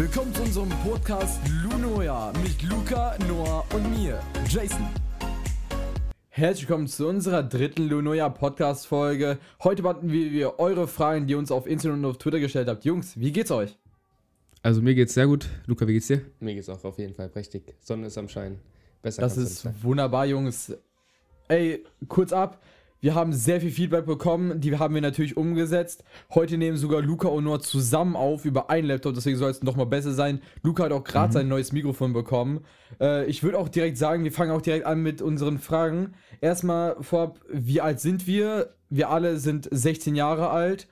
Willkommen zu unserem Podcast Lunoja mit Luca, Noah und mir, Jason. Herzlich willkommen zu unserer dritten Lunoja Podcast Folge. Heute beantworten wir eure Fragen, die ihr uns auf Instagram und auf Twitter gestellt habt. Jungs, wie geht's euch? Also mir geht's sehr gut. Luca, wie geht's dir? Mir geht's auch auf jeden Fall prächtig. Sonne ist am Schein. Besser Das ist wunderbar, Jungs. Ey, kurz ab. Wir haben sehr viel Feedback bekommen, die haben wir natürlich umgesetzt. Heute nehmen sogar Luca und Noah zusammen auf über einen Laptop, deswegen soll es noch mal besser sein. Luca hat auch gerade sein neues Mikrofon bekommen. Äh, ich würde auch direkt sagen, wir fangen auch direkt an mit unseren Fragen. Erstmal vorab, wie alt sind wir? Wir alle sind 16 Jahre alt.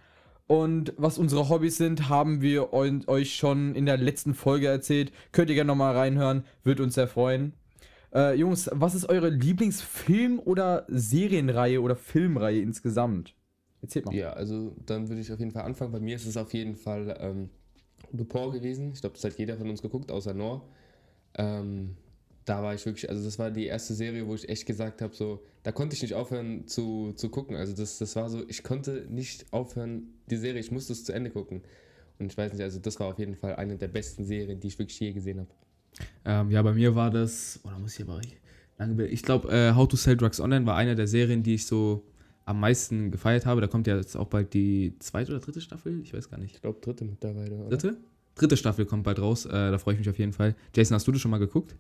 Und was unsere Hobbys sind, haben wir eu- euch schon in der letzten Folge erzählt. Könnt ihr gerne nochmal reinhören, wird uns sehr freuen. Äh, Jungs, was ist eure Lieblingsfilm- oder Serienreihe oder Filmreihe insgesamt? Erzählt mal. Ja, also dann würde ich auf jeden Fall anfangen. Bei mir ist es auf jeden Fall ähm, Lupin gewesen. Ich glaube, das hat jeder von uns geguckt, außer Noah. Ähm, da war ich wirklich, also das war die erste Serie, wo ich echt gesagt habe, so, da konnte ich nicht aufhören zu, zu gucken. Also das, das war so, ich konnte nicht aufhören, die Serie, ich musste es zu Ende gucken. Und ich weiß nicht, also das war auf jeden Fall eine der besten Serien, die ich wirklich je gesehen habe. Ähm, ja, bei mir war das, oder muss ich aber lange, ich glaube, äh, How to Sell Drugs Online war eine der Serien, die ich so am meisten gefeiert habe. Da kommt ja jetzt auch bald die zweite oder dritte Staffel, ich weiß gar nicht. Ich glaube, dritte mittlerweile. Oder? Dritte? Dritte Staffel kommt bald raus, äh, da freue ich mich auf jeden Fall. Jason, hast du das schon mal geguckt?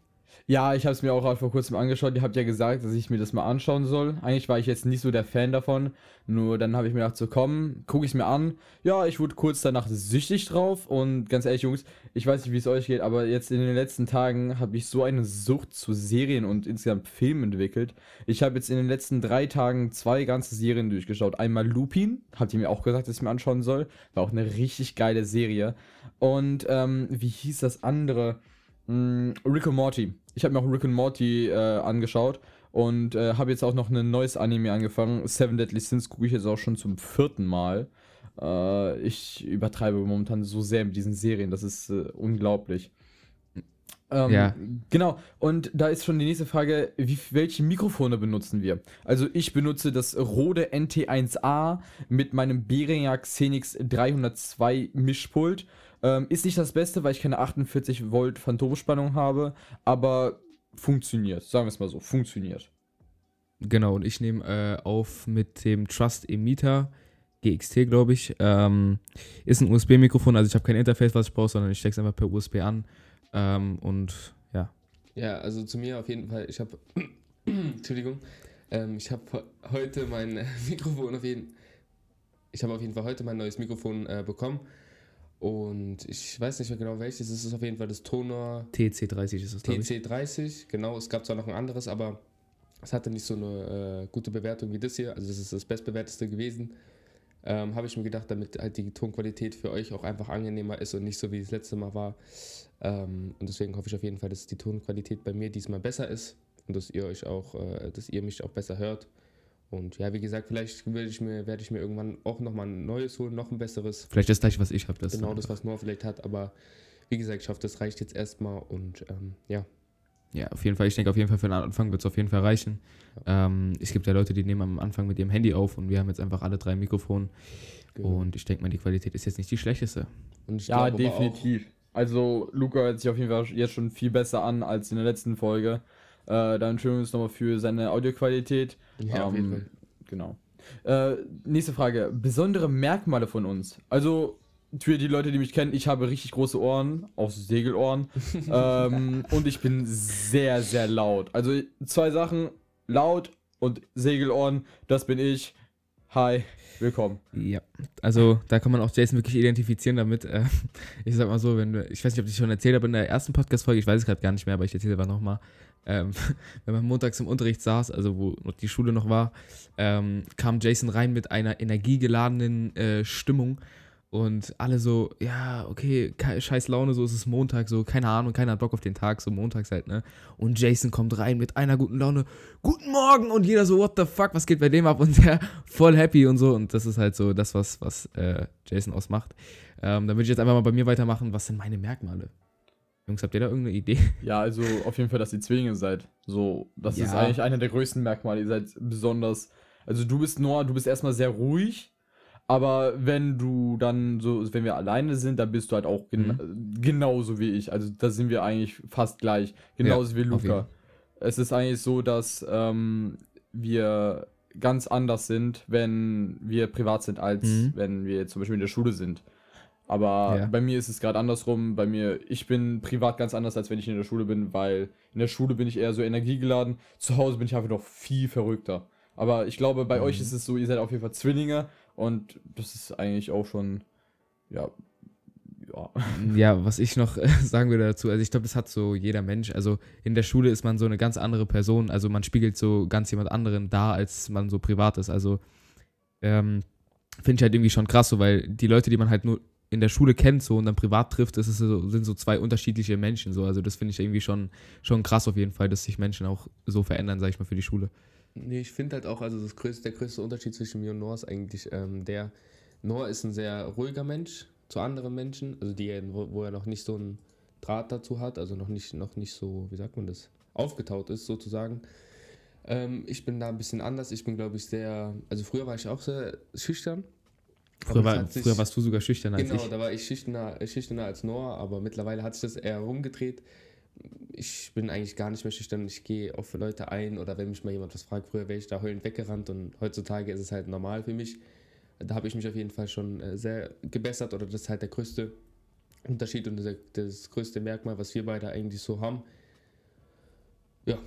Ja, ich habe es mir auch vor kurzem angeschaut. Ihr habt ja gesagt, dass ich mir das mal anschauen soll. Eigentlich war ich jetzt nicht so der Fan davon. Nur dann habe ich mir gedacht, so komm, gucke ich mir an. Ja, ich wurde kurz danach süchtig drauf. Und ganz ehrlich, Jungs, ich weiß nicht, wie es euch geht, aber jetzt in den letzten Tagen habe ich so eine Sucht zu Serien und insgesamt Filmen entwickelt. Ich habe jetzt in den letzten drei Tagen zwei ganze Serien durchgeschaut. Einmal Lupin, habt ihr mir auch gesagt, dass ich mir anschauen soll. War auch eine richtig geile Serie. Und ähm, wie hieß das andere? Mm, Rick und Morty. Ich habe mir auch Rick und Morty äh, angeschaut und äh, habe jetzt auch noch ein neues Anime angefangen. Seven Deadly Sins gucke ich jetzt auch schon zum vierten Mal. Äh, ich übertreibe momentan so sehr mit diesen Serien, das ist äh, unglaublich. Ähm, Ja. Genau, und da ist schon die nächste Frage, wie, welche Mikrofone benutzen wir? Also ich benutze das Rode NT1A mit meinem Behringer Xenix 302 Mischpult. Ähm, ist nicht das Beste, weil ich keine 48 Volt Phantomspannung habe, aber funktioniert, sagen wir es mal so, funktioniert. Genau, und ich nehme äh, auf mit dem Trust Emitter GXT, glaube ich. Ähm, ist ein USB-Mikrofon, also ich habe kein Interface, was ich brauche, sondern ich stecke es einfach per USB an. Ähm, und ja, Ja, also zu mir auf jeden Fall, ich habe, Entschuldigung, ähm, ich habe heute mein Mikrofon auf jeden ich habe auf jeden Fall heute mein neues Mikrofon äh, bekommen und ich weiß nicht mehr genau welches, es ist auf jeden Fall das Tonor TC30 ist glaube ich. TC30, genau, es gab zwar noch ein anderes, aber es hatte nicht so eine äh, gute Bewertung wie das hier, also das ist das bestbewerteste gewesen. Ähm, habe ich mir gedacht, damit halt die Tonqualität für euch auch einfach angenehmer ist und nicht so wie das letzte Mal war. Ähm, und deswegen hoffe ich auf jeden Fall, dass die Tonqualität bei mir diesmal besser ist und dass ihr euch auch, äh, dass ihr mich auch besser hört. Und ja, wie gesagt, vielleicht werde ich mir, werde ich mir irgendwann auch nochmal ein neues holen, noch ein besseres. Vielleicht das gleiche, was ich habe. Das genau das, was Noah vielleicht hat, aber wie gesagt, ich hoffe, das reicht jetzt erstmal und ähm, ja. Ja, auf jeden Fall. Ich denke, auf jeden Fall für den Anfang wird es auf jeden Fall reichen. Ähm, es gibt ja Leute, die nehmen am Anfang mit ihrem Handy auf und wir haben jetzt einfach alle drei Mikrofone. Genau. Und ich denke mal, die Qualität ist jetzt nicht die schlechteste. Und ich Ja, definitiv. Also Luca hört sich auf jeden Fall jetzt schon viel besser an als in der letzten Folge. Äh, dann entschuldigen wir uns nochmal für seine Audioqualität. Ja, auf jeden Ähm, Fall. Genau. Äh, nächste Frage. Besondere Merkmale von uns. Also, für die Leute, die mich kennen, ich habe richtig große Ohren, auch Segelohren. ähm, und ich bin sehr, sehr laut. Also, zwei Sachen: laut und Segelohren. Das bin ich. Hi, willkommen. Ja, also da kann man auch Jason wirklich identifizieren damit. Äh, ich sag mal so, wenn ich weiß nicht, ob ich schon erzählt habe in der ersten Podcast-Folge, ich weiß es gerade gar nicht mehr, aber ich erzähle aber nochmal. Ähm, wenn man montags im Unterricht saß, also wo die Schule noch war, ähm, kam Jason rein mit einer energiegeladenen äh, Stimmung und alle so, ja, okay, scheiß Laune, so ist es Montag, so, keine Ahnung, keiner hat Bock auf den Tag, so montags halt, ne? Und Jason kommt rein mit einer guten Laune, guten Morgen und jeder so, what the fuck, was geht bei dem ab? Und der voll happy und so und das ist halt so das, was, was äh, Jason ausmacht. Ähm, dann würde ich jetzt einfach mal bei mir weitermachen, was sind meine Merkmale? Jungs, habt ihr da irgendeine Idee? Ja, also auf jeden Fall, dass ihr Zwillinge seid. So, das ist Ja. eigentlich einer der größten Merkmale. Ihr seid besonders. Also, du bist Noah, du bist erstmal sehr ruhig, Aber wenn du dann so, wenn wir alleine sind, dann bist du halt auch gen Mhm. genauso wie ich. Also da sind wir eigentlich fast gleich. Genauso wie auf jeden. Luca. Es ist eigentlich so, dass ähm, wir ganz anders sind, wenn wir privat sind, als Mhm. wenn wir zum Beispiel in der Schule sind. Aber Ja. bei mir ist es gerade andersrum. Bei mir, ich bin privat ganz anders, als wenn ich in der Schule bin, weil in der Schule bin ich eher so energiegeladen. Zu Hause bin ich einfach noch viel verrückter. Aber ich glaube, bei Mhm. euch ist es so, ihr seid auf jeden Fall Zwillinge und das ist eigentlich auch schon, ja, ja. Ja, was ich noch äh, sagen würde dazu, also ich glaube, das hat so jeder Mensch. Also in der Schule ist man so eine ganz andere Person, also man spiegelt so ganz jemand anderen da, als man so privat ist. Also ähm, finde ich halt irgendwie schon krass, so, weil die Leute, die man halt nur in der Schule kennt so und dann privat trifft, das so, sind so zwei unterschiedliche Menschen so. Also das finde ich irgendwie schon, schon krass auf jeden Fall, dass sich Menschen auch so verändern, sag ich mal, für die Schule. Nee, ich finde halt auch, also das größte, der größte Unterschied zwischen mir und Noah ist eigentlich ähm, der, Noah ist ein sehr ruhiger Mensch zu anderen Menschen, also die, wo, wo er noch nicht so einen Draht dazu hat, also noch nicht, noch nicht so, wie sagt man das, aufgetaut ist sozusagen. Ähm, ich bin da ein bisschen anders, ich bin glaube ich sehr, also früher war ich auch sehr schüchtern. Früher, war, sich- früher warst du sogar schüchterner als Genau, ich. da war ich schüchterner, schüchterner als Noah, aber mittlerweile hat sich das eher rumgedreht. Ich bin eigentlich gar nicht mehr schüchtern. Ich gehe auf Leute ein oder wenn mich mal jemand was fragt, früher wäre ich da heulend weggerannt und heutzutage ist es halt normal für mich. Da habe ich mich auf jeden Fall schon äh, sehr gebessert oder das ist halt der größte Unterschied und das, größte Merkmal, was wir beide eigentlich so haben. Ja,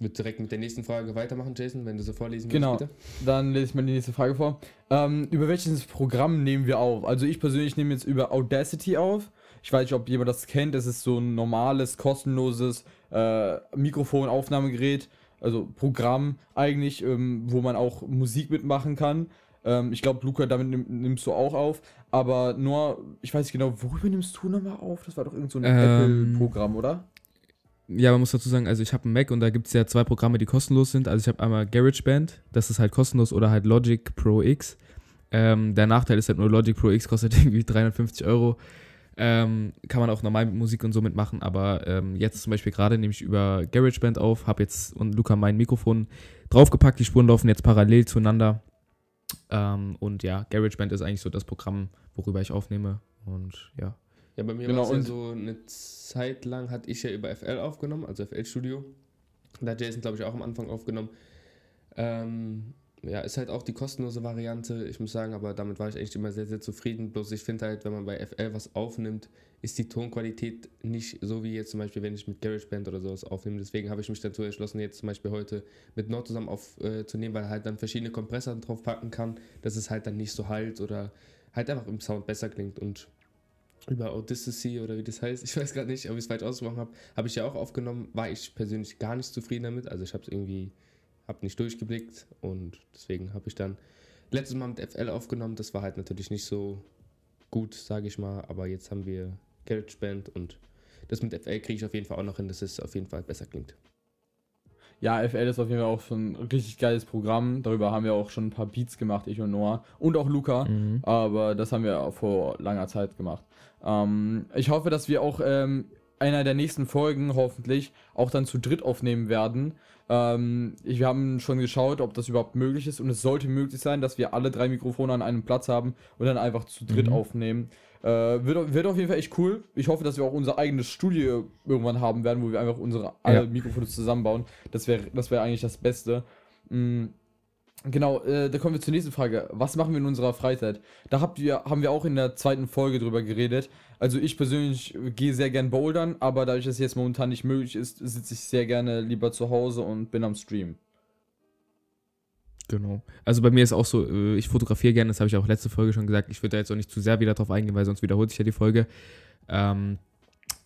wird direkt mit der nächsten Frage weitermachen, Jason, wenn du so vorlesen Genau. willst, Dann lese ich mal die nächste Frage vor. Ähm, über welches Programm nehmen wir auf? Also ich persönlich nehme jetzt über Audacity auf. Ich weiß nicht, ob jemand das kennt. Das ist so ein normales, kostenloses äh, Mikrofonaufnahmegerät. Also Programm eigentlich, ähm, wo man auch Musik mitmachen kann. Ähm, ich glaube, Luca, damit nimm, nimmst du auch auf. Aber nur, ich weiß nicht genau, worüber nimmst du nochmal auf? Das war doch irgend so ein Ähm, Apple-Programm, oder? Ja, man muss dazu sagen, also ich habe einen Mac und da gibt es ja zwei Programme, die kostenlos sind. Also ich habe einmal GarageBand, das ist halt kostenlos, oder halt Logic Pro X. Ähm, der Nachteil ist halt nur, Logic Pro X kostet irgendwie 350 Euro. Ähm, kann man auch normal mit Musik und so mitmachen, aber ähm, jetzt zum Beispiel gerade nehme ich über GarageBand auf, habe jetzt und Luca mein Mikrofon draufgepackt, die Spuren laufen jetzt parallel zueinander. Ähm, und ja, GarageBand ist eigentlich so das Programm, worüber ich aufnehme. Und ja. Ja, bei mir Genau, war es ja und- so, eine Zeit lang hatte ich ja über FL aufgenommen, also FL Studio. Da hat Jason, glaube ich, auch am Anfang aufgenommen. Ähm, ja, ist halt auch die kostenlose Variante, ich muss sagen, aber damit war ich eigentlich immer sehr, sehr zufrieden. Bloß ich finde halt, wenn man bei FL was aufnimmt, ist die Tonqualität nicht so wie jetzt zum Beispiel, wenn ich mit GarageBand oder sowas aufnehme. Deswegen habe ich mich dazu entschlossen, jetzt zum Beispiel heute mit Nord zusammen aufzunehmen, äh, weil halt dann verschiedene Kompressoren drauf packen kann, dass es halt dann nicht so halt oder halt einfach im Sound besser klingt und über Odyssey oder wie das heißt, ich weiß gerade nicht, ob ich es falsch ausgesprochen habe, habe ich ja auch aufgenommen, war ich persönlich gar nicht zufrieden damit, also ich habe es irgendwie, habe nicht durchgeblickt und deswegen habe ich dann letztes Mal mit FL aufgenommen, das war halt natürlich nicht so gut, sage ich mal, aber jetzt haben wir GarageBand und das mit FL kriege ich auf jeden Fall auch noch hin, dass es auf jeden Fall besser klingt. Ja, FL ist auf jeden Fall auch schon ein richtig geiles Programm. Darüber haben wir auch schon ein paar Beats gemacht, ich und Noah. Und auch Luca. Mhm. Aber das haben wir auch vor langer Zeit gemacht. Ähm, ich hoffe, dass wir auch ähm, einer der nächsten Folgen hoffentlich auch dann zu dritt aufnehmen werden. Ähm, ich, wir haben schon geschaut, ob das überhaupt möglich ist. Und es sollte möglich sein, dass wir alle drei Mikrofone an einem Platz haben und dann einfach zu dritt Mhm. aufnehmen. Äh, wird, wird auf jeden Fall echt cool. Ich hoffe, dass wir auch unser eigenes Studio irgendwann haben werden, wo wir einfach unsere alle Ja. Mikrofone zusammenbauen. Das wäre das wär eigentlich das Beste. Mm, Genau, äh, da kommen wir zur nächsten Frage. Was machen wir in unserer Freizeit? Da habt ihr, haben wir auch in der zweiten Folge drüber geredet. Also ich persönlich gehe sehr gern bouldern, aber dadurch, dass es jetzt momentan nicht möglich ist, sitze ich sehr gerne lieber zu Hause und bin am Stream. Genau. Also bei mir ist auch so, äh, ich fotografiere gerne, das habe ich auch letzte Folge schon gesagt. Ich würde da jetzt auch nicht zu sehr wieder drauf eingehen, weil sonst wiederholt sich ja die Folge. Ähm,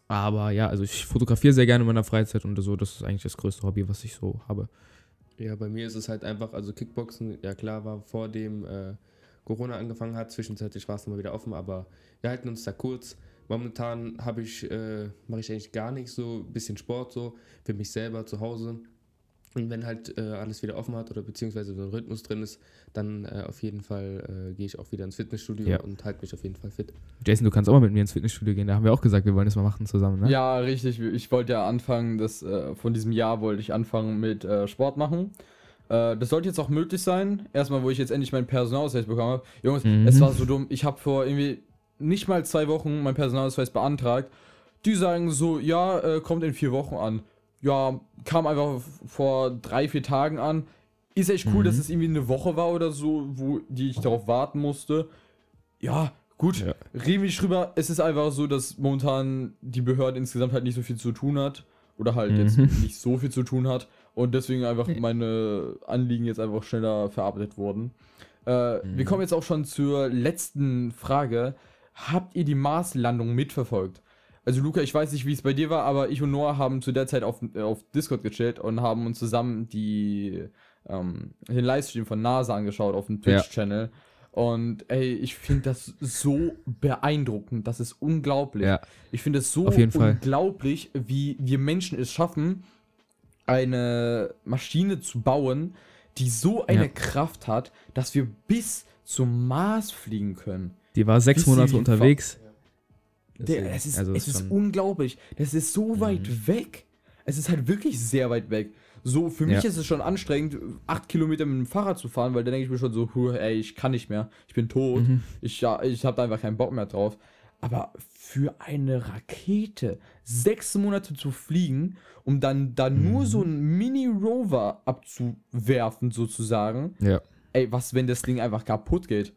aber ja, also ich fotografiere sehr gerne in meiner Freizeit und so, das ist eigentlich das größte Hobby, was ich so habe. Ja, bei mir ist es halt einfach, also Kickboxen, ja klar, war vor dem äh, Corona angefangen hat, zwischenzeitlich war es nochmal wieder offen, aber wir halten uns da kurz. Momentan habe ich, äh, mache ich eigentlich gar nichts, so ein bisschen Sport so, für mich selber zu Hause. Und wenn halt äh, alles wieder offen hat oder beziehungsweise so ein Rhythmus drin ist, dann äh, auf jeden Fall äh, gehe ich auch wieder ins Fitnessstudio Ja. und halte mich auf jeden Fall fit. Jason, du kannst auch mal mit mir ins Fitnessstudio gehen, da haben wir auch gesagt, wir wollen das mal machen zusammen, ne? Ja, richtig. Ich wollte ja anfangen, das, äh, von diesem Jahr wollte ich anfangen mit äh, Sport machen. Äh, das sollte jetzt auch möglich sein. Erstmal, wo ich jetzt endlich meinen Personalausweis bekommen habe. Jungs, Mhm. es war so dumm. Ich habe vor irgendwie nicht mal zwei Wochen meinen Personalausweis beantragt. Die sagen so, ja, äh, kommt in vier Wochen an. Ja, kam einfach vor drei, vier Tagen an. Ist echt cool, Mhm. dass es irgendwie eine Woche war oder so, wo die ich darauf warten musste. Ja, gut. Ja. Reden wir nicht drüber. Es ist einfach so, dass momentan die Behörde insgesamt halt nicht so viel zu tun hat. Oder halt jetzt Mhm. nicht so viel zu tun hat. Und deswegen einfach meine Anliegen jetzt einfach schneller verarbeitet wurden. Äh, Wir Mhm. kommen jetzt auch schon zur letzten Frage. Habt ihr die Marslandung mitverfolgt? Also Luca, ich weiß nicht, wie es bei dir war, aber ich und Noah haben zu der Zeit auf, äh, auf Discord gechillt und haben uns zusammen die, ähm, den Livestream von NASA angeschaut auf dem Ja. Twitch-Channel. Und ey, ich finde das so beeindruckend. Das ist unglaublich. Ja. Ich finde es so Auf jeden Fall. unglaublich, wie wir Menschen es schaffen, eine Maschine zu bauen, die so eine Ja. Kraft hat, dass wir bis zum Mars fliegen können. Die war sechs Monate wie Der, es ist, also es ist unglaublich. Das ist so Mhm. weit weg. Es ist halt wirklich sehr weit weg. So, für mich Ja. ist es schon anstrengend, acht Kilometer mit dem Fahrrad zu fahren, weil dann denke ich mir schon so, huh, ey, ich kann nicht mehr. Ich bin tot. Mhm. Ich, ja, ich habe da einfach keinen Bock mehr drauf. Aber für eine Rakete sechs Monate zu fliegen, um dann, dann nur Mhm. so einen Mini-Rover abzuwerfen, sozusagen. Ja. Ey, was, wenn das Ding einfach kaputt geht?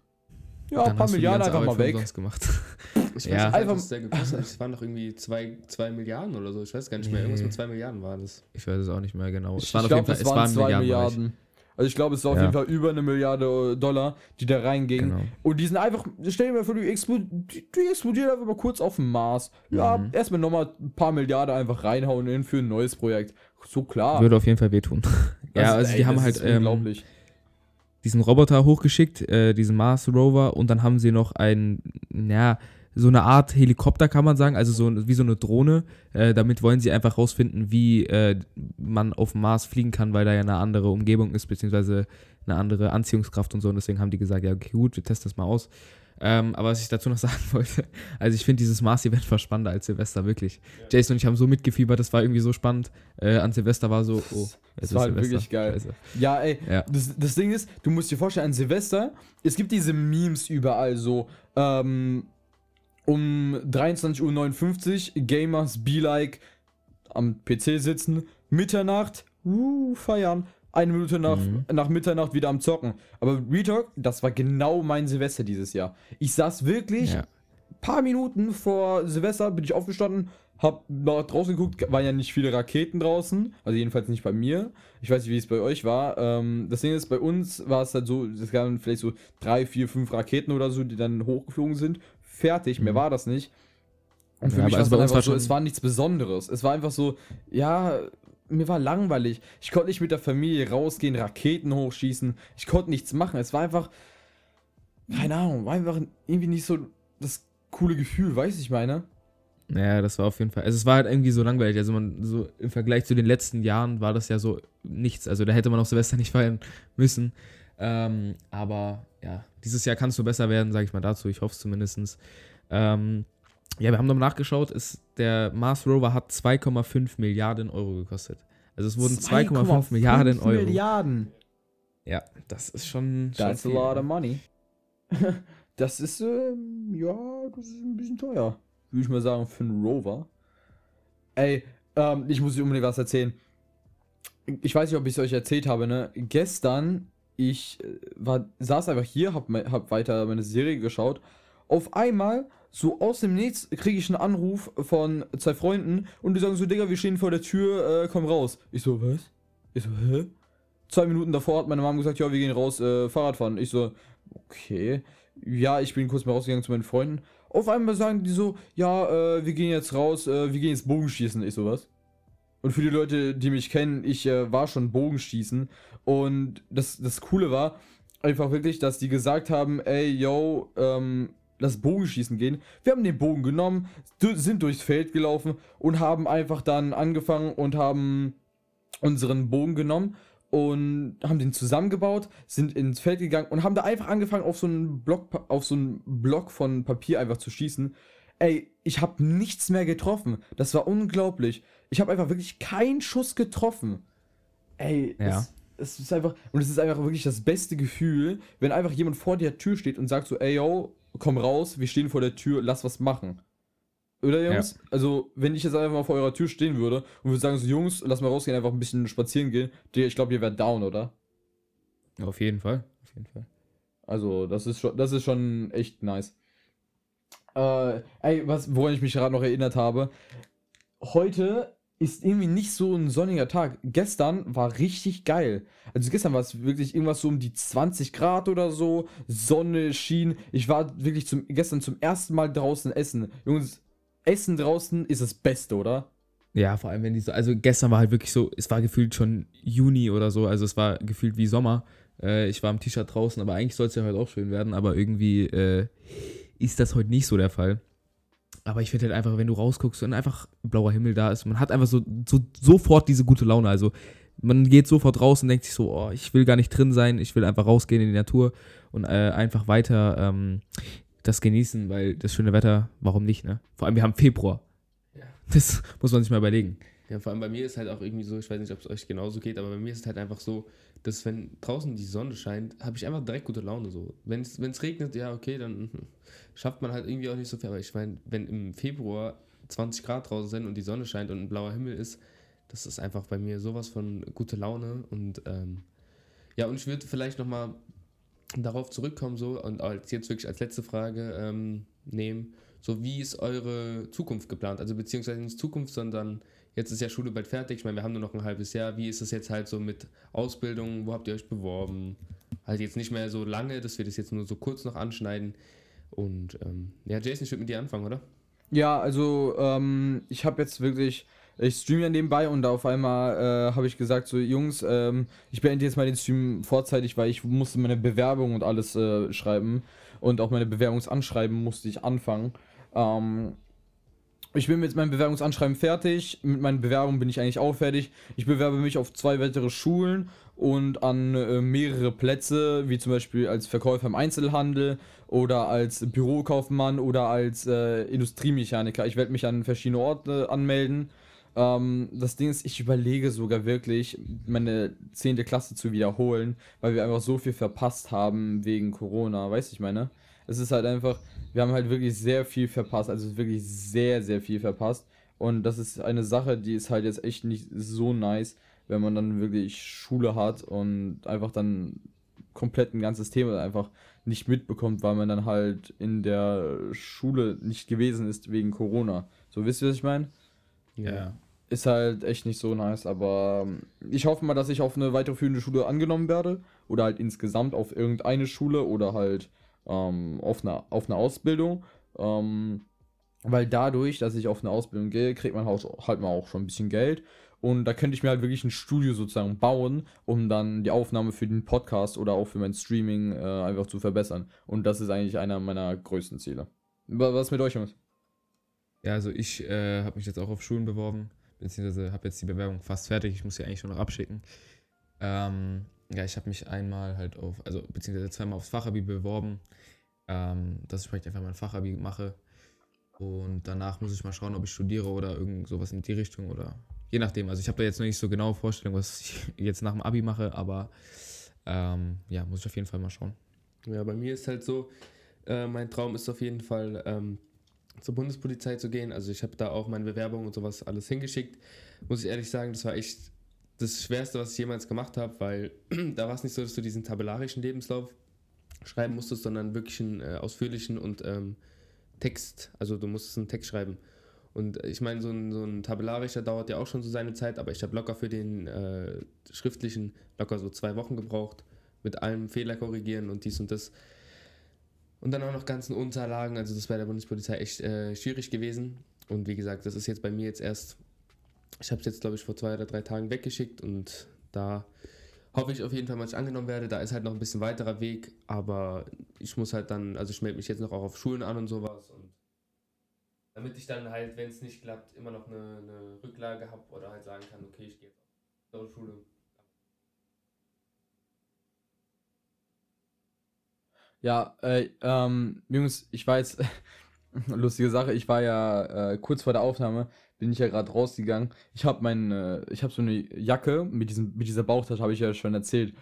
Ja, Dann ein paar Milliarden einfach mal weg. gemacht. Ich weiß Ja. nicht, Einfach- was der gekostet hat. Es waren noch irgendwie 2 Milliarden oder so. Ich weiß gar nicht mehr. Irgendwas mit 2 Milliarden war das. Ich weiß es auch nicht mehr genau. Ich, Es waren ich auf jeden Fall, es es waren waren zwei Milliarden. Milliarden. Also ich glaube, es war auf Ja. jeden Fall über eine Milliarde äh, Dollar, die da reingingen. Genau. Und die sind einfach, stell dir mal vor, die, explo die, die explodieren einfach mal kurz auf dem Mars. Ja, Mhm. erstmal nochmal ein paar Milliarden einfach reinhauen in für ein neues Projekt. So klar. Würde auf jeden Fall wehtun. ja, Das- also ey, die haben halt ähm, diesen Roboter hochgeschickt, äh, diesen Mars Rover, und dann haben sie noch ein, ja, so eine Art Helikopter, kann man sagen, also so wie so eine Drohne. Äh, damit wollen sie einfach rausfinden, wie äh, man auf dem Mars fliegen kann, weil da ja eine andere Umgebung ist, beziehungsweise eine andere Anziehungskraft und so. Und deswegen haben die gesagt, ja, okay, gut, wir testen das mal aus. Ähm, aber was ich dazu noch sagen wollte, also ich finde dieses Mars-Event war spannender als Silvester, wirklich. Jason und ich haben so mitgefiebert, das war irgendwie so spannend. Äh, an Silvester war so, oh, Das jetzt war Silvester. wirklich geil. Scheiße. Ja, ey, Ja. Das, das Ding ist, du musst dir vorstellen, an Silvester, es gibt diese Memes überall so, ähm, um 23.59 Uhr, Gamers be like, am PC sitzen, Mitternacht, uh, feiern, eine Minute nach, Mhm. nach Mitternacht wieder am Zocken. Aber Retalk, das war genau mein Silvester dieses Jahr. Ich saß wirklich Ja. paar Minuten vor Silvester bin ich aufgestanden, hab nach draußen geguckt, waren ja nicht viele Raketen draußen, also jedenfalls nicht bei mir. Ich weiß nicht, wie es bei euch war. Ähm, das Ding ist, bei uns war es halt so, es gab vielleicht so drei, vier, fünf Raketen oder so, die dann hochgeflogen sind. Fertig, mehr Mhm. war das nicht. Und für Ja, mich war es also uns einfach war so, es war nichts Besonderes. Es war einfach so, ja, mir war langweilig. Ich konnte nicht mit der Familie rausgehen, Raketen hochschießen. Ich konnte nichts machen. Es war einfach, keine Ahnung, war einfach irgendwie nicht so das coole Gefühl, weißt du, ich meine? Ja, das war auf jeden Fall. Also es war halt irgendwie so langweilig. Also man so im Vergleich zu den letzten Jahren war das ja so nichts. Also da hätte man auch Silvester nicht feiern müssen. Ähm, aber ja, dieses Jahr kann es nur besser werden, sage ich mal dazu. Ich hoffe es zumindest. Ähm, ja, wir haben nochmal nachgeschaut. Ist, der Mars Rover hat 2,5 Milliarden Euro gekostet. Also es wurden 2,5 Milliarden Euro. Milliarden. Ja, das ist schon. schon That's a viel. lot of money. das ist, ähm, ja, das ist ein bisschen teuer. Würde ich mal sagen, für einen Rover. Ey, ähm, ich muss dir unbedingt was erzählen. Ich weiß nicht, ob ich es euch erzählt habe, ne? Gestern, ich äh, war, saß einfach hier, hab, hab weiter meine Serie geschaut. Auf einmal, so aus dem Nichts, kriege ich einen Anruf von zwei Freunden und die sagen so, Digga, wir stehen vor der Tür, äh, komm raus. Ich so, was? Ich so, hä? Zwei Minuten davor hat meine Mom gesagt, ja, wir gehen raus, äh, Fahrrad fahren. Ich so, okay. Ja, ich bin kurz mal rausgegangen zu meinen Freunden. Auf einmal sagen die so, ja, äh, wir gehen jetzt raus, äh, wir gehen jetzt Bogenschießen. Ich so, was? Und für die Leute, die mich kennen, ich äh, war schon Bogenschießen. Und das, das Coole war einfach wirklich, dass die gesagt haben, ey, yo, ähm, lass Bogenschießen gehen. Wir haben den Bogen genommen, sind durchs Feld gelaufen und haben einfach dann angefangen und haben unseren Bogen genommen und haben den zusammengebaut, sind ins Feld gegangen und haben da einfach angefangen auf so einen Block auf so einen Block von Papier einfach zu schießen. Ey, ich habe nichts mehr getroffen. Das war unglaublich. Ich habe einfach wirklich keinen Schuss getroffen. Ey, Ja. es, es ist einfach, und es ist einfach wirklich das beste Gefühl, wenn einfach jemand vor der Tür steht und sagt so, ey yo, komm raus, wir stehen vor der Tür, lass was machen. Oder Jungs? Ja. Also, wenn ich jetzt einfach mal vor eurer Tür stehen würde und würde sagen so, Jungs, lass mal rausgehen, einfach ein bisschen spazieren gehen, ich glaube, ihr wärt down, oder? Auf jeden Fall, auf jeden Fall. Also, das ist schon, das ist schon echt nice. Äh, ey, was, woran ich mich gerade noch erinnert habe. Heute ist irgendwie nicht so ein sonniger Tag. Gestern war richtig geil. Also gestern war es wirklich irgendwas so um die 20 Grad oder so. Sonne schien. Ich war wirklich zum, gestern zum ersten Mal draußen essen. Jungs, Essen draußen ist das Beste, oder? Ja, vor allem wenn die so, also gestern war halt wirklich so, es war gefühlt schon Juni oder so, also es war gefühlt wie Sommer. Äh, ich war im T-Shirt draußen, aber eigentlich soll es ja heute auch schön werden, aber irgendwie äh, ist das heute nicht so der Fall. Aber ich finde halt einfach, wenn du rausguckst und einfach blauer Himmel da ist, man hat einfach so, so sofort diese gute Laune. Also man geht sofort raus und denkt sich so, oh, ich will gar nicht drin sein, ich will einfach rausgehen in die Natur und äh, einfach weiter ähm, das genießen, weil das schöne Wetter, warum nicht, ne? Vor allem wir haben Februar. Ja. Das muss man sich mal überlegen. Ja, vor allem bei mir ist halt auch irgendwie so, ich weiß nicht, ob es euch genauso geht, aber bei mir ist es halt einfach so, dass wenn draußen die Sonne scheint, habe ich einfach direkt gute Laune so. Wenn es regnet, ja, okay, dann schafft man halt irgendwie auch nicht so viel. Aber ich meine, wenn im Februar 20 Grad draußen sind und die Sonne scheint und ein blauer Himmel ist, das ist einfach bei mir sowas von gute Laune. Und ähm, ja, und ich würde vielleicht nochmal darauf zurückkommen, so und als jetzt wirklich als letzte Frage ähm, nehmen. So, wie ist eure Zukunft geplant? Also beziehungsweise nicht Zukunft, sondern Jetzt ist ja Schule bald fertig. Ich meine, wir haben nur noch ein halbes Jahr. Wie ist es jetzt halt so mit Ausbildung? Wo habt ihr euch beworben? Halt jetzt nicht mehr so lange, dass wir das jetzt nur so kurz noch anschneiden. Und ähm, ja, Jason, ich würde mit dir anfangen, oder? Ja, also ähm, ich habe jetzt wirklich, ich streame ja nebenbei und auf einmal äh, habe ich gesagt, so Jungs, ähm, ich beende jetzt mal den Stream vorzeitig, weil ich musste meine Bewerbung und alles äh, schreiben und auch meine Bewerbungsanschreiben musste ich anfangen. Ähm, ich bin mit meinem Bewerbungsanschreiben fertig. Mit meinen Bewerbungen bin ich eigentlich auch fertig. Ich bewerbe mich auf zwei weitere Schulen und an äh, mehrere Plätze, wie zum Beispiel als Verkäufer im Einzelhandel oder als Bürokaufmann oder als äh, Industriemechaniker. Ich werde mich an verschiedene Orte anmelden. Ähm, das Ding ist, ich überlege sogar wirklich, meine 10. Klasse zu wiederholen, weil wir einfach so viel verpasst haben wegen Corona. Weißt du, ich meine? Es ist halt einfach, wir haben halt wirklich sehr viel verpasst, also wirklich sehr, sehr viel verpasst. Und das ist eine Sache, die ist halt jetzt echt nicht so nice, wenn man dann wirklich Schule hat und einfach dann komplett ein ganzes Thema einfach nicht mitbekommt, weil man dann halt in der Schule nicht gewesen ist wegen Corona. So wisst ihr, was ich meine? Ja. Ist halt echt nicht so nice, aber ähm, ich hoffe mal, dass ich auf eine weiterführende Schule angenommen werde oder halt insgesamt auf irgendeine Schule oder halt ähm, auf, eine, auf eine Ausbildung. Ähm, weil dadurch, dass ich auf eine Ausbildung gehe, kriegt man halt, halt mal auch schon ein bisschen Geld. Und da könnte ich mir halt wirklich ein Studio sozusagen bauen, um dann die Aufnahme für den Podcast oder auch für mein Streaming äh, einfach zu verbessern. Und das ist eigentlich einer meiner größten Ziele. Was mit euch, Jungs? Ja, also ich äh, habe mich jetzt auch auf Schulen beworben, beziehungsweise habe jetzt die Bewerbung fast fertig. Ich muss sie eigentlich schon noch abschicken. Ähm, ja, ich habe mich einmal halt auf, also beziehungsweise zweimal aufs Fachabi beworben, ähm, dass ich vielleicht einfach mein Fachabi mache. Und danach muss ich mal schauen, ob ich studiere oder irgend sowas in die Richtung oder je nachdem. Also ich habe da jetzt noch nicht so genaue Vorstellung, was ich jetzt nach dem Abi mache, aber ähm, ja, muss ich auf jeden Fall mal schauen. Ja, bei mir ist halt so, äh, mein Traum ist auf jeden Fall ähm, zur Bundespolizei zu gehen. Also ich habe da auch meine Bewerbung und sowas alles hingeschickt. Muss ich ehrlich sagen, das war echt das Schwerste, was ich jemals gemacht habe, weil da war es nicht so, dass du diesen tabellarischen Lebenslauf schreiben musstest, sondern wirklich einen äh, ausführlichen und ähm, Text, also du musstest einen Text schreiben. Und ich meine, so ein, so ein tabellarischer dauert ja auch schon so seine Zeit, aber ich habe locker für den äh, schriftlichen locker so zwei Wochen gebraucht, mit allem Fehler korrigieren und dies und das. Und dann auch noch ganzen Unterlagen, also das bei der Bundespolizei echt äh, schwierig gewesen. Und wie gesagt, das ist jetzt bei mir jetzt erst ich habe es jetzt, glaube ich, vor zwei oder drei Tagen weggeschickt und da hoffe ich auf jeden Fall, dass ich angenommen werde. Da ist halt noch ein bisschen weiterer Weg, aber ich muss halt dann, also ich melde mich jetzt noch auch auf Schulen an und sowas. Und damit ich dann halt, wenn es nicht klappt, immer noch eine, eine Rücklage habe oder halt sagen kann, okay, ich gehe jetzt auf Schule. Ja, äh, ähm, Jungs, ich weiß, Lustige Sache, ich war ja äh, kurz vor der Aufnahme, bin ich ja gerade rausgegangen. Ich habe meine, ich habe so eine Jacke mit, diesem, mit dieser Bauchtasche, habe ich ja schon erzählt.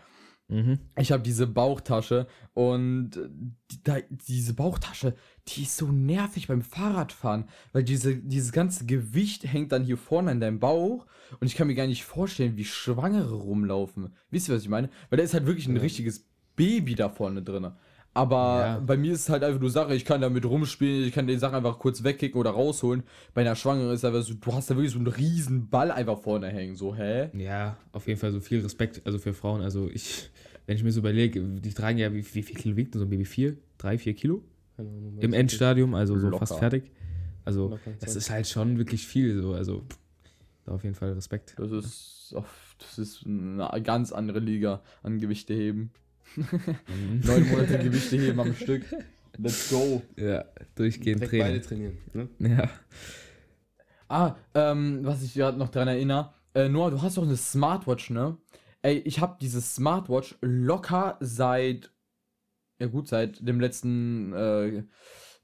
Mhm. Ich habe diese Bauchtasche und äh, die, da, diese Bauchtasche, die ist so nervig beim Fahrradfahren, weil diese, dieses ganze Gewicht hängt dann hier vorne an deinem Bauch und ich kann mir gar nicht vorstellen, wie Schwangere rumlaufen. Wisst ihr, was ich meine? Weil da ist halt wirklich ein Ja. richtiges Baby da vorne drin. Aber Ja. bei mir ist es halt einfach nur Sache, ich kann damit rumspielen, ich kann die Sachen einfach kurz wegkicken oder rausholen. Bei einer Schwangeren ist einfach so, du hast da wirklich so einen riesen Ball einfach vorne hängen, so, hä? Ja, auf jeden Fall so viel Respekt, also für Frauen. Also ich, wenn ich mir so überlege, die tragen ja, wie, wie viel Kilo wiegt denn so ein Baby? Vier? Drei, vier Kilo? Keine Ahnung, weiß Im Endstadium, also so Locker. fast fertig. Also Locker, das ist halt schon wirklich viel so. Also pff, da auf jeden Fall Respekt. Das ist, auf, das ist eine ganz andere Liga an Gewichte heben. Mhm. Neun Monate Gewichte heben am Stück. Let's go. Ja, durchgehend Direkt beide trainieren. Ne? Ja. Ah, ähm, was ich gerade noch dran erinnere. Äh, Noah, du hast doch eine Smartwatch, ne? Ey, ich habe diese Smartwatch locker seit, ja gut, seit dem letzten äh,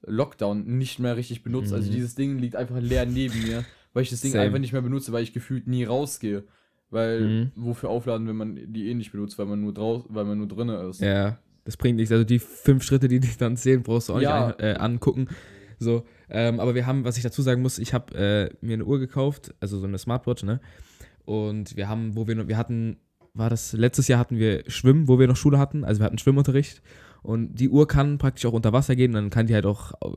Lockdown nicht mehr richtig benutzt. Also Mhm. dieses Ding liegt einfach leer neben mir, weil ich das Ding Same. einfach nicht mehr benutze, weil ich gefühlt nie rausgehe. Weil, Mhm. wofür aufladen, wenn man die eh nicht benutzt, weil man nur draus, weil man nur drinne ist. Ja, das bringt nichts. Also die fünf Schritte, die dich dann zählen, brauchst du auch Ja. nicht ein, äh, angucken. So, ähm, aber wir haben, was ich dazu sagen muss, ich habe äh, mir eine Uhr gekauft, also so eine Smartwatch, ne? Und wir haben, wo wir noch, wir hatten, war das, letztes Jahr hatten wir Schwimmen, wo wir noch Schule hatten, also wir hatten Schwimmunterricht. Und die Uhr kann praktisch auch unter Wasser gehen, dann kann die halt auch äh,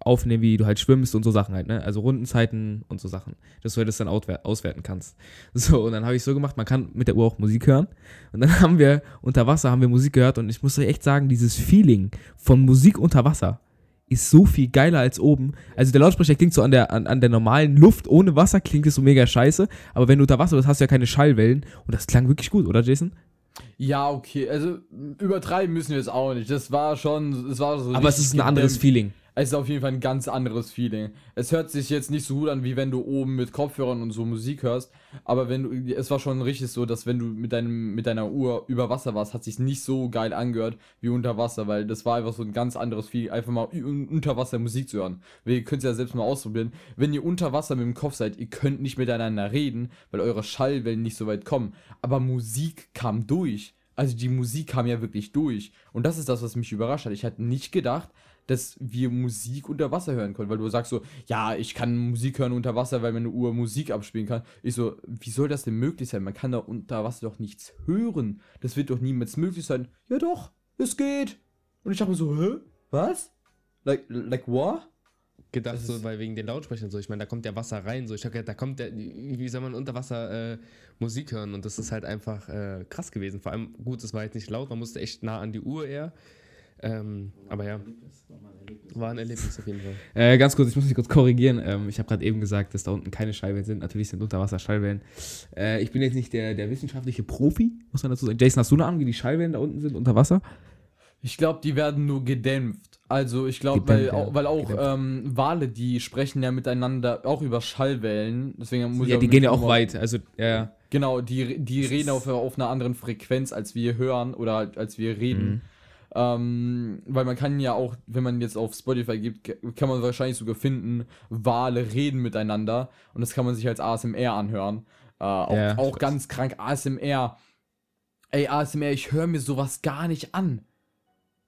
aufnehmen, wie du halt schwimmst und so Sachen halt, ne? Also Rundenzeiten und so Sachen, dass du halt das dann auswerten kannst. So, und dann habe ich so gemacht, man kann mit der Uhr auch Musik hören. Und dann haben wir unter Wasser haben wir Musik gehört und ich muss euch echt sagen, dieses Feeling von Musik unter Wasser ist so viel geiler als oben. Also der Lautsprecher klingt so an der, an, an der normalen Luft, ohne Wasser klingt es so mega scheiße, aber wenn du unter Wasser bist, hast du ja keine Schallwellen und das klang wirklich gut, oder Jason? Ja, okay, also übertreiben müssen wir es auch nicht. Das war schon, es war so aber es ist ein anderes. Feeling. Es ist auf jeden Fall ein ganz anderes Feeling. Es hört sich jetzt nicht so gut an, wie wenn du oben mit Kopfhörern und so Musik hörst. Aber wenn du, es war schon richtig so, dass wenn du mit deinem, mit deiner Uhr über Wasser warst, hat sich nicht so geil angehört wie unter Wasser, weil das war einfach so ein ganz anderes Feeling, einfach mal unter Wasser Musik zu hören. Wir können es ja selbst mal ausprobieren. Wenn ihr unter Wasser mit dem Kopf seid, ihr könnt nicht miteinander reden, weil eure Schallwellen nicht so weit kommen. Aber Musik kam durch. Also die Musik kam ja wirklich durch. Und das ist das, was mich überrascht hat. Ich hatte nicht gedacht, dass wir Musik unter Wasser hören können, weil du sagst so, ja, ich kann Musik hören unter Wasser, weil meine Uhr Musik abspielen kann. Ich so, wie soll das denn möglich sein? Man kann da unter Wasser doch nichts hören. Das wird doch niemals möglich sein. Ja doch, es geht. Und ich dachte mir so, hä? Was? Like, like what? Gedacht so, weil wegen den Lautsprechern so. Ich meine, da kommt ja Wasser rein. So, ich hab gedacht, da kommt der, wie soll man unter Wasser äh, Musik hören? Und das ist halt einfach äh, krass gewesen. Vor allem, gut, es war jetzt nicht laut, man musste echt nah an die Uhr eher. Ähm, aber ja, war ein Erlebnis auf jeden Fall. Äh, ganz kurz, ich muss mich kurz korrigieren. Ähm, ich habe gerade eben gesagt, dass da unten keine Schallwellen sind. Natürlich sind Unterwasser Schallwellen. Äh, ich bin jetzt nicht der, der wissenschaftliche Profi, muss man dazu sagen. Jason, hast du eine Ahnung, wie die Schallwellen da unten sind unter Wasser? Ich glaube, die werden nur gedämpft. Also ich glaube, weil, ja. weil auch ähm, Wale, die sprechen ja miteinander auch über Schallwellen. Deswegen muss ich Ja, auch die gehen ja auch weit. Also, ja. Genau, die, die reden auf, auf einer anderen Frequenz, als wir hören oder als wir reden. Mhm. Ähm, weil man kann ja auch, wenn man jetzt auf Spotify gibt, kann man wahrscheinlich sogar finden, Wale reden miteinander und das kann man sich als ASMR anhören. Äh, auch Ja, auch ganz krank ASMR. Ey, ASMR, ich höre mir sowas gar nicht an.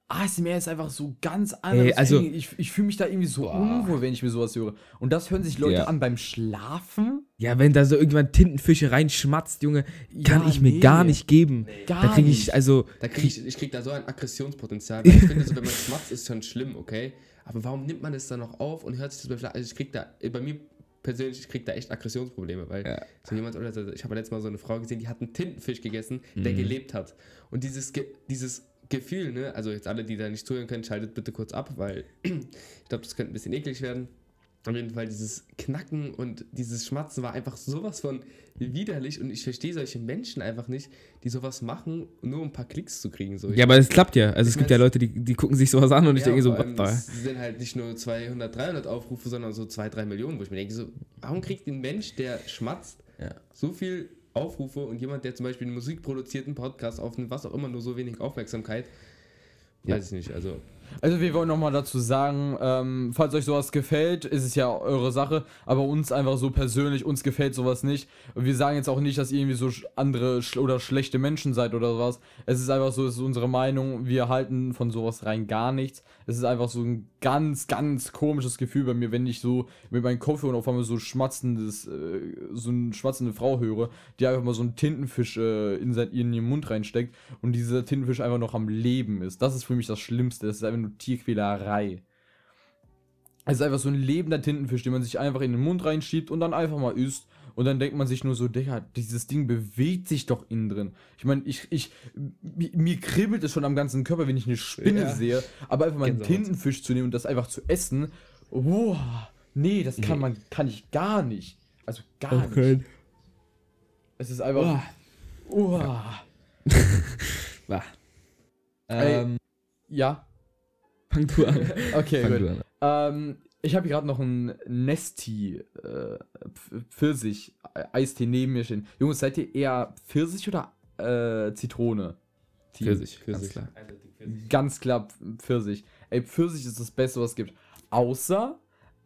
ASMR ist einfach so ganz anders. also- ich ich fühle mich da irgendwie so Boah. unwohl, wenn ich mir sowas höre. Und das hören sich Leute Ja. an beim Schlafen? Ja, wenn da so irgendwann Tintenfische reinschmatzt, Junge, kann Ja, ich mir nee. gar nicht geben. Gar da kriege ich, also, Da krieg ich, ich krieg da so ein Aggressionspotenzial. Weil ich finde, so, wenn man schmatzt, ist schon schlimm, okay? Aber warum nimmt man es dann noch auf und hört sich das beim Schlafen? Also ich krieg da, bei mir persönlich, ich krieg da echt Aggressionsprobleme, weil Ja. so jemand, oder so- ich habe letztes Mal so eine Frau gesehen, die hat einen Tintenfisch gegessen, der Mhm. gelebt hat. Und dieses, dieses Gefühl, ne, also jetzt alle, die da nicht zuhören können, schaltet bitte kurz ab, weil ich glaube, das könnte ein bisschen eklig werden. Auf jeden Fall dieses Knacken und dieses Schmatzen war einfach sowas von widerlich und ich verstehe solche Menschen einfach nicht, die sowas machen, nur um ein paar Klicks zu kriegen. So. ja, aber es klappt ja. Also, es Ich gibt ja Leute, die, die gucken sich sowas an und ich Ja, denke so, was da? Es sind halt nicht nur 200, 300 Aufrufe, sondern so 2, 3 Millionen, wo ich mir denke, so, warum kriegt ein Mensch, der schmatzt, Ja. so viel Aufrufe und jemand, der zum Beispiel einen Musik produziert, einen Podcast aufnimmt, was auch immer, nur so wenig Aufmerksamkeit? Ja. Weiß ich nicht. Also, Also wir wollen nochmal dazu sagen, ähm, falls euch sowas gefällt, ist es ja eure Sache, aber uns einfach so persönlich, uns gefällt sowas nicht. Und wir sagen jetzt auch nicht, dass ihr irgendwie so andere sch oder schlechte Menschen seid oder sowas. Es ist einfach so, es ist unsere Meinung, wir halten von sowas rein gar nichts. Es ist einfach so ein ganz, ganz komisches Gefühl bei mir, wenn ich so mit meinem Kopfhörer auf einmal so schmatzendes, äh, so eine schmatzende Frau höre, die einfach mal so einen Tintenfisch äh, in, sein, in ihren Mund reinsteckt und dieser Tintenfisch einfach noch am Leben ist. Das ist für mich das Schlimmste. Das ist einfach nur Tierquälerei. Es ist einfach so ein lebender Tintenfisch, den man sich einfach in den Mund reinschiebt und dann einfach mal isst. Und dann denkt man sich nur so, Digga, dieses Ding bewegt sich doch innen drin. Ich meine, ich, ich, mi- mir kribbelt es schon am ganzen Körper, wenn ich eine Spinne Ja. sehe. Aber einfach mal einen. Tintenfisch zu nehmen und das einfach zu essen, wow, nee, das kann Nee. man, kann ich gar nicht. Also gar nicht. Es ist einfach, wow. Wah. Ey. Ähm, Ja, fang du an. okay, fang gut. du an. Ähm, ich habe hier gerade noch einen Nesti äh, Pf- Pfirsich Eistee neben mir stehen. Jungs, seid ihr eher Pfirsich oder äh, Zitrone? Team? Pfirsich, Pfirsich. ganz klar. Ganz klar Pfirsich. Ey, Pfirsich ist das Beste, was es gibt. Außer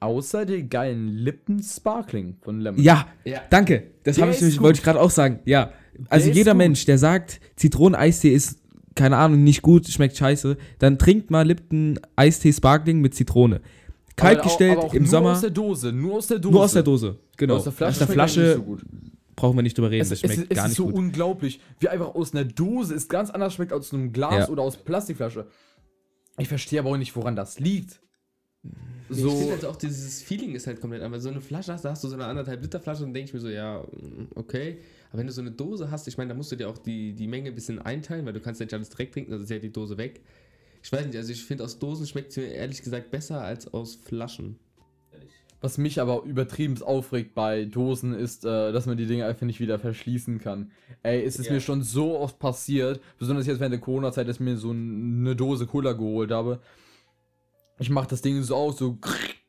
außer der geilen Lippen Sparkling von Lemon. Ja, Ja. danke. Das Der habe ich ist nämlich, gut. wollte ich gerade auch sagen. Ja, also ist jeder. Mensch, der sagt, Zitroneneistee ist, keine Ahnung, nicht gut, schmeckt scheiße, dann trinkt mal Lipton Eistee Sparkling mit Zitrone. Kalt Aber auch- gestellt aber auch im nur Sommer, aus der Dose, nur aus der Dose. nur aus der Dose. Genau. Aus der Flasche, aus der er Flasche so brauchen wir nicht drüber reden, Es, das es, schmeckt es gar ist nicht so gut. unglaublich, wie einfach aus einer Dose ist ganz anders schmeckt als aus einem Glas Ja. oder aus Plastikflasche. Ich verstehe aber auch nicht, woran das liegt. So. Ich So, finde halt auch dieses Feeling ist halt komplett anders. So eine Flasche hast, da hast du so eine anderthalb Liter Flasche und denke ich mir so, ja, mm, okay. Aber wenn du so eine Dose hast, ich meine, da musst du dir auch die, die Menge ein bisschen einteilen, weil du kannst ja nicht alles direkt trinken, also ist ja die Dose weg. Ich weiß nicht, also ich finde aus Dosen schmeckt es mir ehrlich gesagt besser als aus Flaschen. was mich aber übertrieben aufregt bei Dosen ist, äh, dass man die Dinge einfach nicht wieder verschließen kann. Ey, es ist Ja. mir schon so oft passiert, besonders jetzt während der Corona-Zeit, dass ich mir so eine Dose Cola geholt habe. Ich mach das Ding so aus, so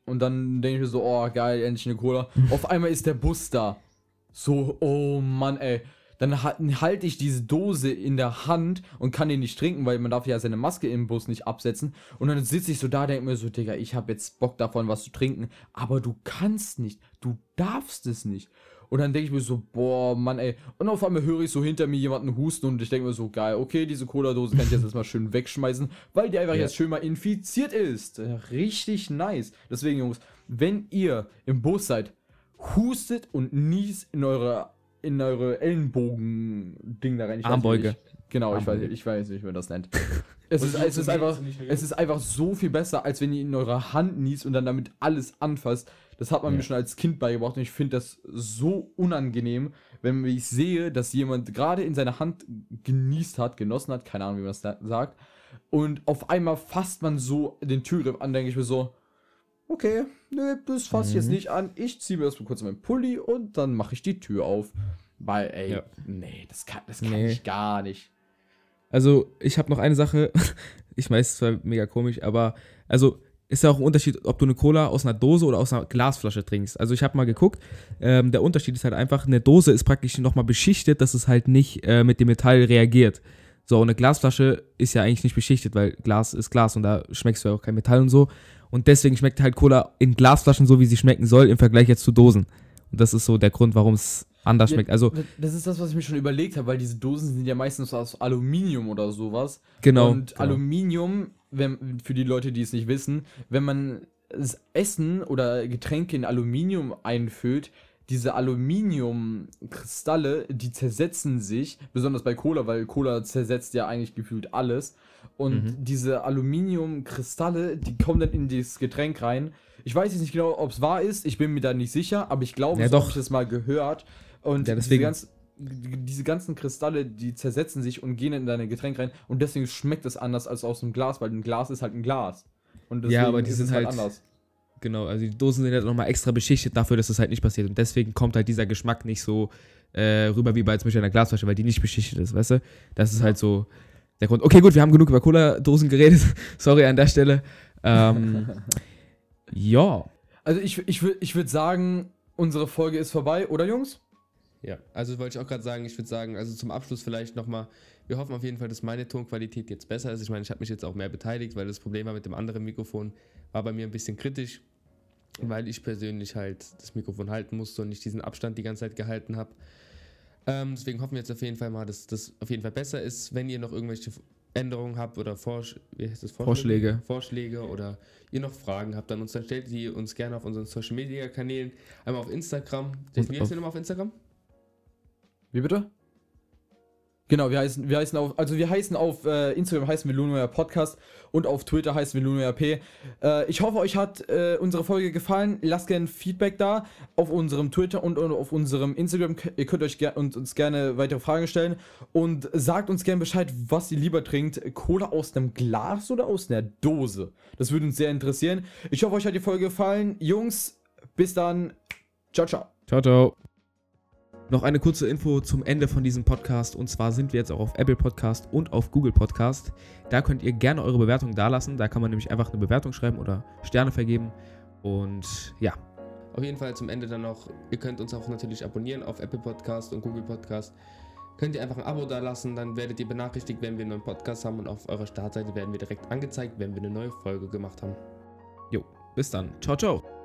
und dann denke ich mir so, oh geil, endlich eine Cola. Auf einmal ist der Bus da. So, oh Mann, ey. Dann ha- halte ich diese Dose in der Hand und kann die nicht trinken, weil man darf ja seine Maske im Bus nicht absetzen. Und dann sitze ich so da, denke mir so, Digga, ich habe jetzt Bock davon, was zu trinken. Aber du kannst nicht. Du darfst es nicht. Und dann denke ich mir so, boah, Mann, ey. Und auf einmal höre ich so hinter mir jemanden husten und ich denke mir so, geil, okay, diese Cola-Dose kann ich jetzt erstmal schön wegschmeißen, weil die einfach Ja. jetzt schön mal infiziert ist. Richtig nice. Deswegen, Jungs, wenn ihr im Bus seid, hustet und niest in eure in eure Ellenbogen-Ding da rein. Ich weiß Armbeuge. nicht. Genau, ich weiß, Armbeuge. ich weiß nicht, wie man das nennt. Es ist, es, ist einfach, es ist einfach so viel besser, als wenn ihr in eurer Hand niest und dann damit alles anfasst. Das hat man Ja. mir schon als Kind beigebracht und ich finde das so unangenehm, wenn ich sehe, dass jemand gerade in seiner Hand genießt hat, genossen hat, keine Ahnung, wie man das da sagt, und auf einmal fasst man so den Türgriff an, denke ich mir so, okay, nö, das fasse ich jetzt Mhm. nicht an, ich ziehe mir erstmal kurz meinen Pulli und dann mache ich die Tür auf. Weil, ey, Ja. nee, das kann, das kann Nee. ich gar nicht. Also, ich habe noch eine Sache. Ich weiß, es ist zwar mega komisch, aber also ist ja auch ein Unterschied, ob du eine Cola aus einer Dose oder aus einer Glasflasche trinkst. Also ich habe mal geguckt, ähm, der Unterschied ist halt einfach, eine Dose ist praktisch nochmal beschichtet, dass es halt nicht äh, mit dem Metall reagiert. So, und eine Glasflasche ist ja eigentlich nicht beschichtet, weil Glas ist Glas und da schmeckst du ja auch kein Metall und so. Und deswegen schmeckt halt Cola in Glasflaschen so, wie sie schmecken soll, im Vergleich jetzt zu Dosen. Und das ist so der Grund, warum es anders Ja, schmeckt. Also, Das- Das ist das, was ich mir schon überlegt habe, weil diese Dosen sind ja meistens aus Aluminium oder sowas. genau. Und genau. Aluminium, wenn, für die Leute, die es nicht wissen, wenn man das Essen oder Getränke in Aluminium einfüllt, diese Aluminiumkristalle, die zersetzen sich, besonders bei Cola, weil Cola zersetzt ja eigentlich gefühlt alles. Und Mhm. diese Aluminiumkristalle, die kommen dann in dieses Getränk rein. Ich weiß jetzt nicht genau, ob es wahr ist, ich bin mir da nicht sicher, aber ich glaube, Ja, so habe ich das mal gehört. Und Ja, diese, deswegen. ganz, diese ganzen Kristalle, die zersetzen sich und gehen in dein Getränk rein und deswegen schmeckt es anders als aus einem Glas, weil ein Glas ist halt ein Glas. Und Ja, aber die ist sind es halt- anders. Genau, also die Dosen sind ja nochmal extra beschichtet dafür, dass das halt nicht passiert. Und deswegen kommt halt dieser Geschmack nicht so äh, rüber wie bei zum Beispiel einer Glasflasche, weil die nicht beschichtet ist, weißt du? Das ist Ja. halt so der Grund. Okay, gut, wir haben genug über Cola-Dosen geredet. Sorry an der Stelle. Ähm, ja. Also ich, ich, ich würde sagen, unsere Folge ist vorbei, oder Jungs? Ja, also wollte ich auch gerade sagen, ich würde sagen, also zum Abschluss vielleicht nochmal, Wir hoffen auf jeden Fall, dass meine Tonqualität jetzt besser ist. Ich meine, ich habe mich jetzt auch mehr beteiligt, weil das Problem war mit dem anderen Mikrofon, war bei mir ein bisschen kritisch, weil ich persönlich halt das Mikrofon halten musste und nicht diesen Abstand die ganze Zeit gehalten habe. Ähm, deswegen hoffen wir jetzt auf jeden Fall mal, dass das auf jeden Fall besser ist. Wenn ihr noch irgendwelche Änderungen habt oder Vorsch? Vorschläge. Vorschläge oder ihr noch Fragen habt an uns, dann stellt die uns gerne auf unseren Social Media Kanälen. Einmal auf Instagram. Auf- du nochmal auf Instagram? Wie bitte? Genau, wir heißen, wir heißen auf, also wir heißen auf äh, Instagram heißen wir Lunoja Podcast und auf Twitter heißen wir Lunoja P. Äh, ich hoffe, euch hat äh, unsere Folge gefallen. Lasst gerne Feedback da auf unserem Twitter und, und auf unserem Instagram. Ihr könnt euch ger und uns gerne weitere Fragen stellen und sagt uns gerne Bescheid, was ihr lieber trinkt. Cola aus einem Glas oder aus einer Dose? Das würde uns sehr interessieren. Ich hoffe, euch hat die Folge gefallen. Jungs, bis dann. Ciao, ciao. Ciao, ciao. Noch eine kurze Info zum Ende von diesem Podcast. Und zwar sind wir jetzt auch auf Apple Podcast und auf Google Podcast. Da könnt ihr gerne eure Bewertung dalassen. Da kann man nämlich einfach eine Bewertung schreiben oder Sterne vergeben. Und ja, Auf jeden Fall zum Ende dann noch, ihr könnt uns auch natürlich abonnieren auf Apple Podcast und Google Podcast. Könnt ihr einfach ein Abo da lassen, dann werdet ihr benachrichtigt, wenn wir einen neuen Podcast haben und auf eurer Startseite werden wir direkt angezeigt, wenn wir eine neue Folge gemacht haben. bis dann. Ciao, ciao.